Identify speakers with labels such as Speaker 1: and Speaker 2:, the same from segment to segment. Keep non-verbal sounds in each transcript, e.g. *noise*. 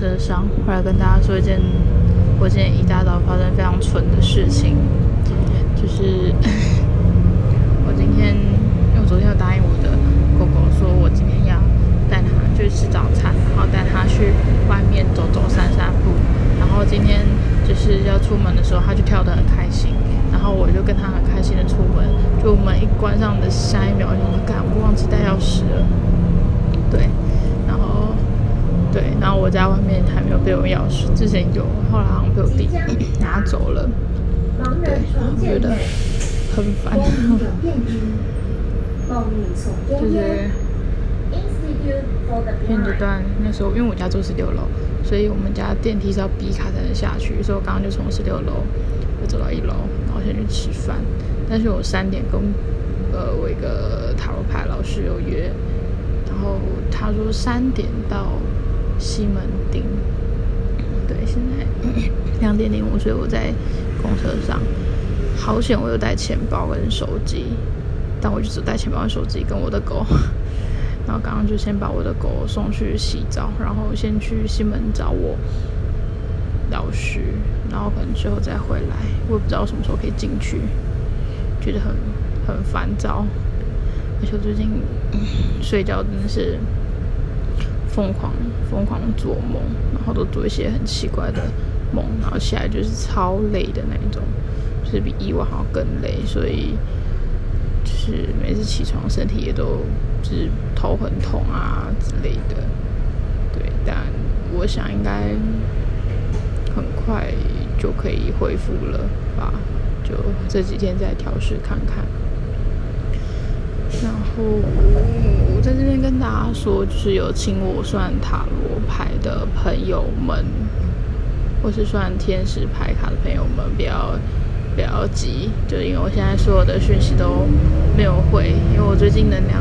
Speaker 1: 车上，回来跟大家说一件我今天一大早发生非常蠢的事情，就是 *laughs* 我今天，因为我昨天有答应我的狗狗，说我今天要带它去吃早餐，然后带它去外面走走散散步，然后今天就是要出门的时候，它就跳得很开心，然后我就跟它很开心的出门，就门一关上的下一秒，我就干，我忘记带钥匙了，对。我家外面还没有备用钥匙，之前有，后来好像被我弟拿走了。对，我觉得很烦。就是现阶段那时候，因为我家住十六楼，所以我们家电梯是要 B 卡才能下去，所以我刚刚就从十六楼就走到一楼，然后先去吃饭。但是我三点跟呃我一个塔罗牌老师有约，然后他说三点到。西门町，对，现在两点零五，所以我在公车上，好险我有带钱包跟手机，但我就只带钱包跟手机跟我的狗，*laughs* 然后刚刚就先把我的狗送去洗澡，然后先去西门找我老师，然后可能之后再回来，我也不知道什么时候可以进去，觉得很很烦躁，而且最近睡觉真的是。疯狂疯狂做梦，然后都做一些很奇怪的梦，然后起来就是超累的那一种，就是比以往还要更累，所以就是每次起床身体也都就是头很痛啊之类的。对，但我想应该很快就可以恢复了吧，就这几天再调试看看。然后我在这边跟大家说，就是有请我算塔罗牌的朋友们，或是算天使牌卡的朋友们，不要不要急，就因为我现在所有的讯息都没有回，因为我最近能量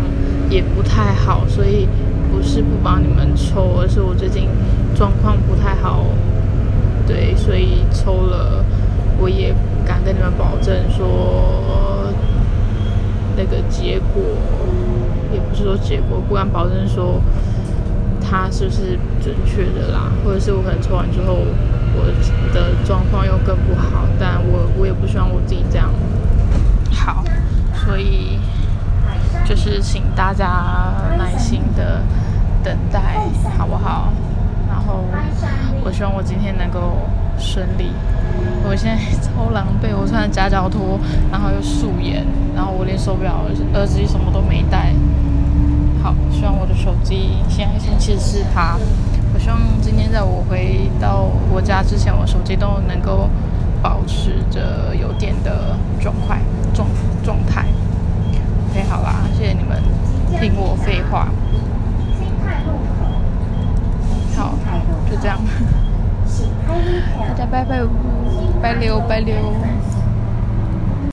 Speaker 1: 也不太好，所以不是不帮你们抽，而是我最近状况不太好，对，所以抽了，我也不敢跟你们保证说。的结果也不是说结果，不敢保证说它是不是准确的啦，或者是我可能抽完之后我的状况又更不好，但我我也不希望我自己这样好，所以就是请大家耐心的等待，好不好？然后我希望我今天能够顺利。我现在超狼狈，我穿夹脚拖，然后又素颜，然后我连手表、耳机什么都没带。好，希望我的手机现在先七十四趴。我希望今天在我回到我家之前，我手机都能够保持着有电的状态状状态。OK，好啦，谢谢你们听我废话。好，就这样。大家拜拜，拜六拜六。